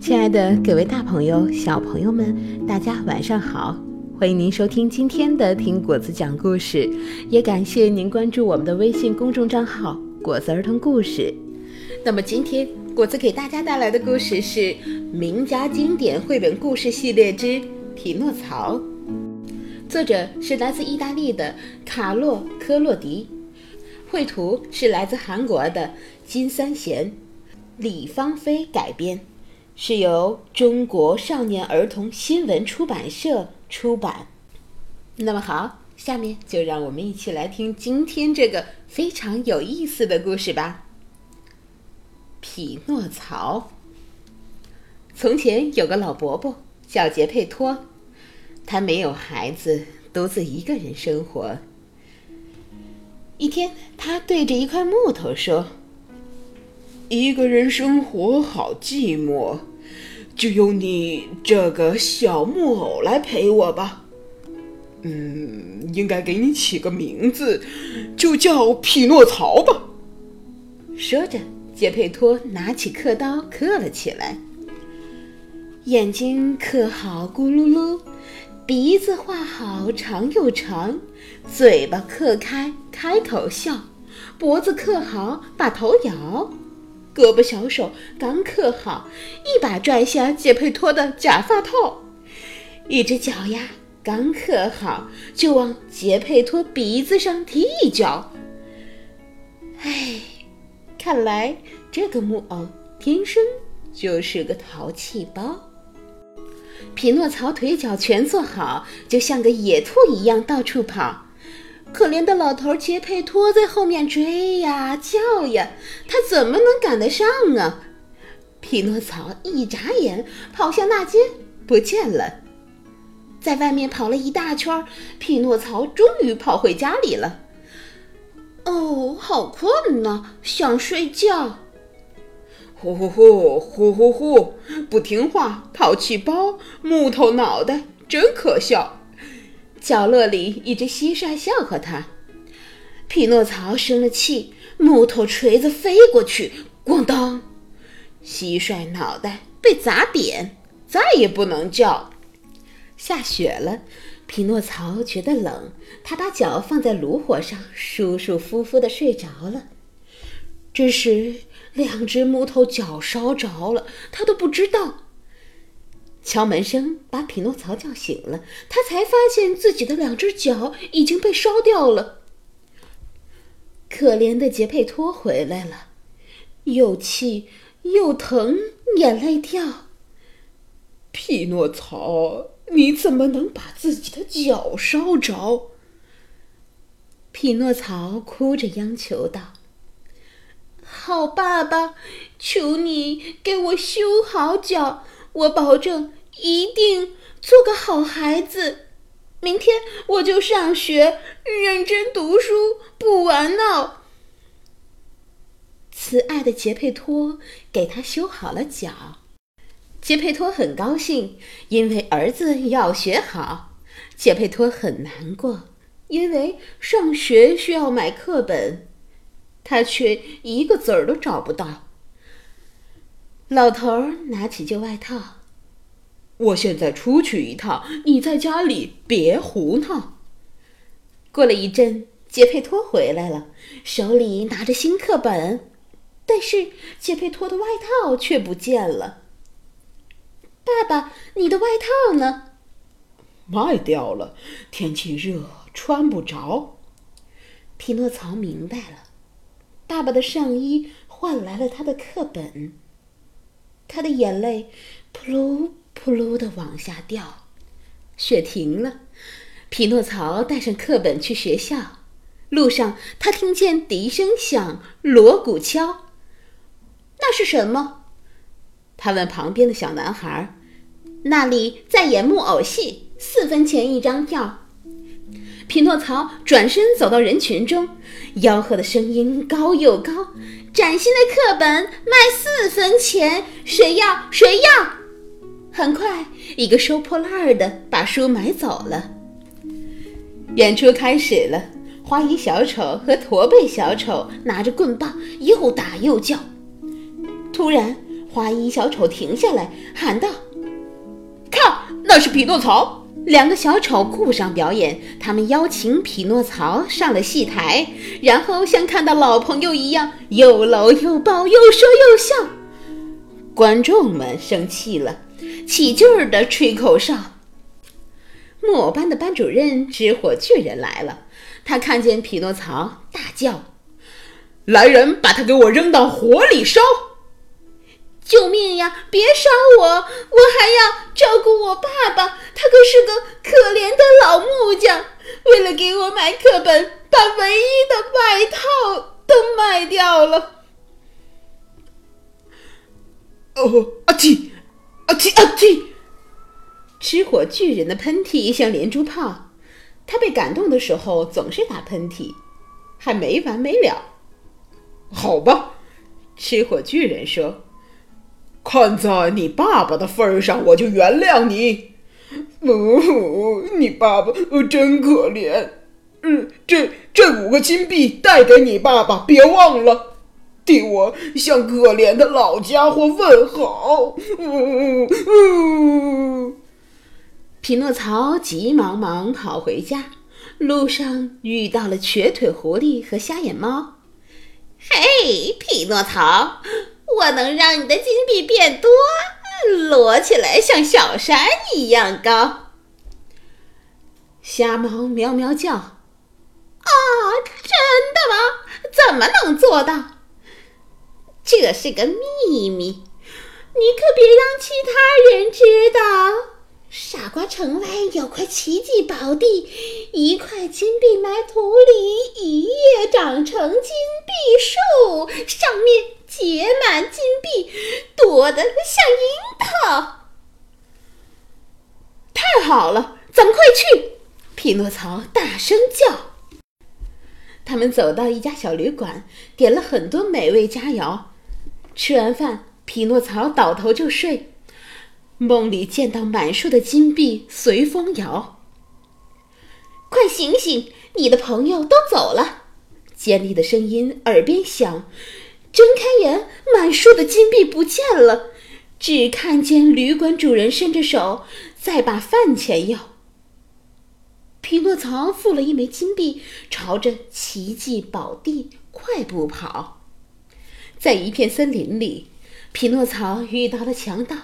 亲爱的各位大朋友、小朋友们，大家晚上好！欢迎您收听今天的《听果子讲故事》，也感谢您关注我们的微信公众账号“果子儿童故事”。那么今天果子给大家带来的故事是《名家经典绘本故事系列之《匹诺曹》，作者是来自意大利的卡洛科洛迪，绘图是来自韩国的金三贤，李芳菲改编。是由中国少年儿童新闻出版社出版。那么好，下面就让我们一起来听今天这个非常有意思的故事吧。匹诺曹。从前有个老伯伯叫杰佩托，他没有孩子，独自一个人生活。一天，他对着一块木头说。一个人生活好寂寞，就用你这个小木偶来陪我吧。嗯，应该给你起个名字，就叫匹诺曹吧。说着，杰佩托拿起刻刀刻了起来。眼睛刻好咕噜噜，鼻子画好长又长，嘴巴刻开开口笑，脖子刻好把头摇。胳膊小手刚刻好，一把拽下杰佩托的假发套；一只脚呀刚刻好，就往杰佩托鼻子上踢一脚。哎，看来这个木偶天生就是个淘气包。匹诺曹腿脚全做好，就像个野兔一样到处跑。可怜的老头杰佩托在后面追呀叫呀，他怎么能赶得上啊？匹诺曹一眨眼跑向大街，不见了。在外面跑了一大圈，匹诺曹终于跑回家里了。哦，好困呐，想睡觉。呼呼呼呼呼呼，不听话，淘气包，木头脑袋，真可笑。角落里，一只蟋蟀笑话他。匹诺曹生了气，木头锤子飞过去，咣当，蟋蟀脑袋被砸扁，再也不能叫。下雪了，匹诺曹觉得冷，他把脚放在炉火上，舒舒服服地睡着了。这时，两只木头脚烧着了，他都不知道。敲门声把匹诺曹叫醒了，他才发现自己的两只脚已经被烧掉了。可怜的杰佩托回来了，又气又疼，眼泪掉。匹诺曹，你怎么能把自己的脚烧着？匹诺曹哭着央求道：“好爸爸，求你给我修好脚，我保证。”一定做个好孩子，明天我就上学，认真读书，不玩闹。慈爱的杰佩托给他修好了脚，杰佩托很高兴，因为儿子要学好。杰佩托很难过，因为上学需要买课本，他却一个子儿都找不到。老头儿拿起旧外套。我现在出去一趟，你在家里别胡闹。过了一阵，杰佩托回来了，手里拿着新课本，但是杰佩托的外套却不见了。爸爸，你的外套呢？卖掉了，天气热，穿不着。匹诺曹明白了，爸爸的上衣换来了他的课本，他的眼泪扑噜。扑噜的往下掉，雪停了。匹诺曹带上课本去学校，路上他听见笛声响，锣鼓敲。那是什么？他问旁边的小男孩。那里在演木偶戏，四分钱一张票。匹诺曹转身走到人群中，吆喝的声音高又高：“崭新的课本卖四分钱，谁要？谁要？”很快，一个收破烂儿的把书买走了。演出开始了，花衣小丑和驼背小丑拿着棍棒又打又叫。突然，花衣小丑停下来，喊道：“看，那是匹诺曹！”两个小丑顾不上表演，他们邀请匹诺曹上了戏台，然后像看到老朋友一样，又搂又抱，又说又笑。观众们生气了，起劲儿的吹口哨。木偶班的班主任知火巨人来了，他看见匹诺曹，大叫：“来人，把他给我扔到火里烧！”救命呀！别杀我，我还要照顾我爸爸，他可是个可怜的老木匠。为了给我买课本，把唯一的外套都卖掉了。哦，阿嚏，阿嚏，阿嚏！吃火巨人的喷嚏像连珠炮，他被感动的时候总是打喷嚏，还没完没了。好吧，吃火巨人说。看在你爸爸的份上，我就原谅你。呜哦，你爸爸真可怜。嗯，这这五个金币带给你爸爸，别忘了，替我向可怜的老家伙问好。嗯嗯。匹诺曹急忙忙跑回家，路上遇到了瘸腿狐狸和瞎眼猫。嘿，匹诺曹。我能让你的金币变多，摞起来像小山一样高。瞎猫喵喵叫：“啊，真的吗？怎么能做到？这是个秘密，你可别让其他人知道。”傻瓜城外有块奇迹宝地，一块金币埋土里，一夜长成金币树，上面结满金币，多得像樱桃。太好了，咱们快去！匹诺曹大声叫。他们走到一家小旅馆，点了很多美味佳肴。吃完饭，匹诺曹倒头就睡。梦里见到满树的金币随风摇，快醒醒！你的朋友都走了。尖利的声音耳边响，睁开眼，满树的金币不见了，只看见旅馆主人伸着手在把饭钱要。匹诺曹付了一枚金币，朝着奇迹宝地快步跑。在一片森林里，匹诺曹遇到了强盗。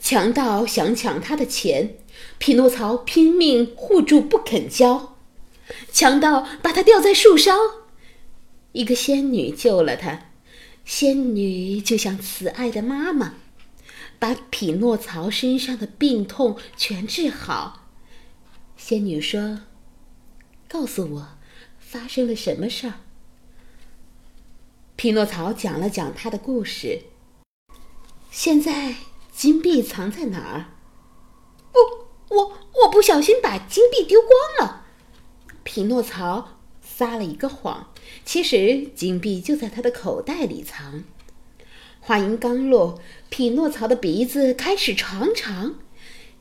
强盗想抢他的钱，匹诺曹拼命护住不肯交。强盗把他吊在树梢，一个仙女救了他。仙女就像慈爱的妈妈，把匹诺曹身上的病痛全治好。仙女说：“告诉我，发生了什么事儿？”匹诺曹讲了讲他的故事。现在。金币藏在哪儿？我我我不小心把金币丢光了。匹诺曹撒了一个谎，其实金币就在他的口袋里藏。话音刚落，匹诺曹的鼻子开始长长。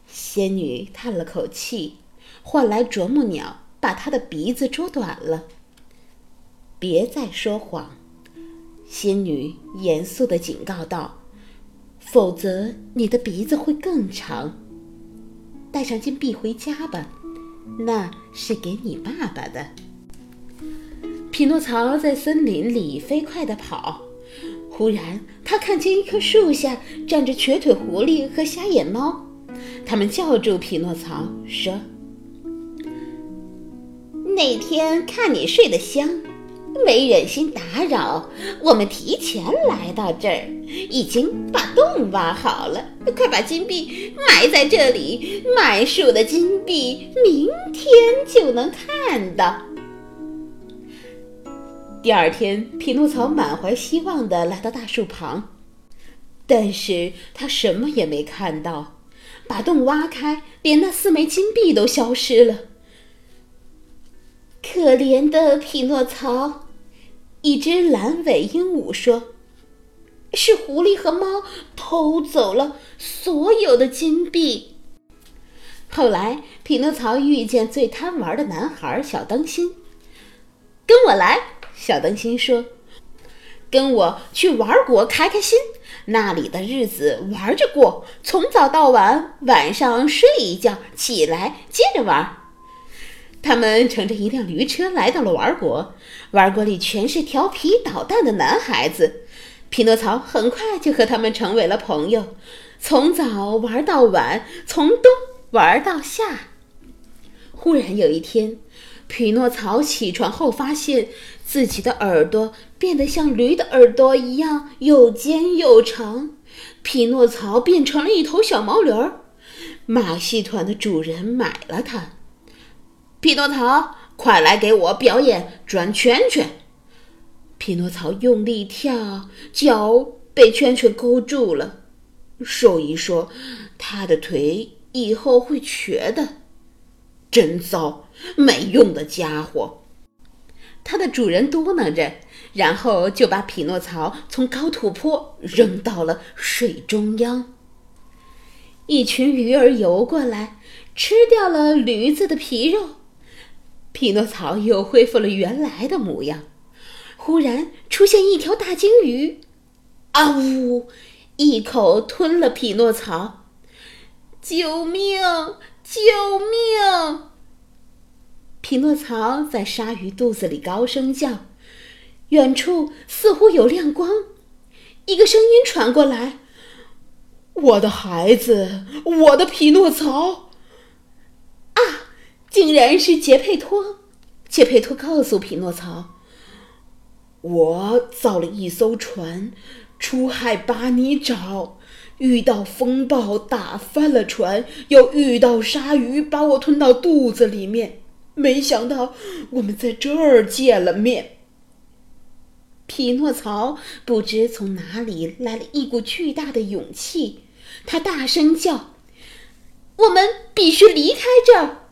仙女叹了口气，唤来啄木鸟，把他的鼻子啄短了。别再说谎，仙女严肃地警告道。否则，你的鼻子会更长。带上金币回家吧，那是给你爸爸的。匹诺曹在森林里飞快地跑，忽然他看见一棵树下站着瘸腿狐狸和瞎眼猫，他们叫住匹诺曹说：“那天看你睡得香。”没忍心打扰，我们提前来到这儿，已经把洞挖好了。快把金币埋在这里，满树的金币，明天就能看到。第二天，匹诺曹满怀希望地来到大树旁，但是他什么也没看到。把洞挖开，连那四枚金币都消失了。可怜的匹诺曹。一只蓝尾鹦鹉说：“是狐狸和猫偷走了所有的金币。”后来，匹诺曹遇见最贪玩的男孩小当心，跟我来。”小灯芯说：“跟我去玩国开开心，那里的日子玩着过，从早到晚，晚上睡一觉，起来接着玩。”他们乘着一辆驴车来到了玩国，玩国里全是调皮捣蛋的男孩子。匹诺曹很快就和他们成为了朋友，从早玩到晚，从冬玩到夏。忽然有一天，匹诺曹起床后发现自己的耳朵变得像驴的耳朵一样又尖又长，匹诺曹变成了一头小毛驴儿。马戏团的主人买了它。匹诺曹，快来给我表演转圈圈！匹诺曹用力跳，脚被圈圈勾住了。兽医说，他的腿以后会瘸的。真糟，没用的家伙！它的主人嘟囔着，然后就把匹诺曹从高土坡扔到了水中央。一群鱼儿游过来，吃掉了驴子的皮肉。匹诺曹又恢复了原来的模样。忽然出现一条大鲸鱼，啊呜！一口吞了匹诺曹。救命！救命！匹诺曹在鲨鱼肚子里高声叫。远处似乎有亮光，一个声音传过来：“我的孩子，我的匹诺曹！”啊！竟然是杰佩托！杰佩托告诉匹诺曹：“我造了一艘船，出海把你找，遇到风暴打翻了船，又遇到鲨鱼把我吞到肚子里面。没想到我们在这儿见了面。”匹诺曹不知从哪里来了一股巨大的勇气，他大声叫：“我们必须离开这儿！”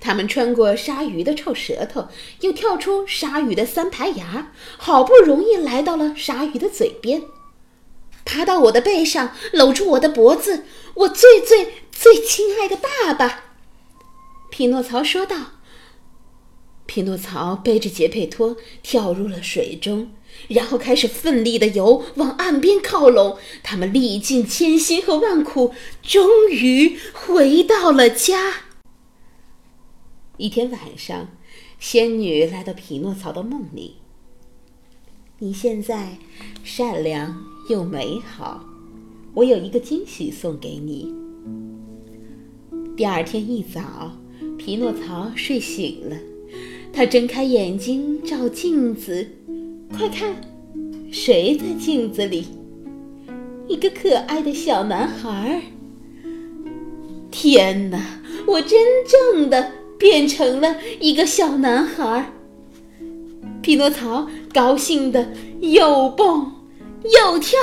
他们穿过鲨鱼的臭舌头，又跳出鲨鱼的三排牙，好不容易来到了鲨鱼的嘴边，爬到我的背上，搂住我的脖子，我最最最亲爱的爸爸。匹诺曹说道。匹诺曹背着杰佩托跳入了水中，然后开始奋力的游，往岸边靠拢。他们历尽千辛和万苦，终于回到了家。一天晚上，仙女来到匹诺曹的梦里。你现在善良又美好，我有一个惊喜送给你。第二天一早，匹诺曹睡醒了，他睁开眼睛照镜子，快看，谁在镜子里？一个可爱的小男孩。天哪，我真正的……变成了一个小男孩。匹诺曹高兴的又蹦又跳。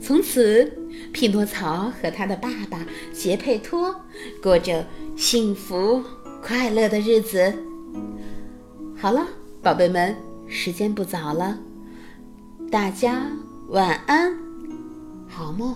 从此，匹诺曹和他的爸爸杰佩托过着幸福快乐的日子。好了，宝贝们，时间不早了，大家晚安，好梦。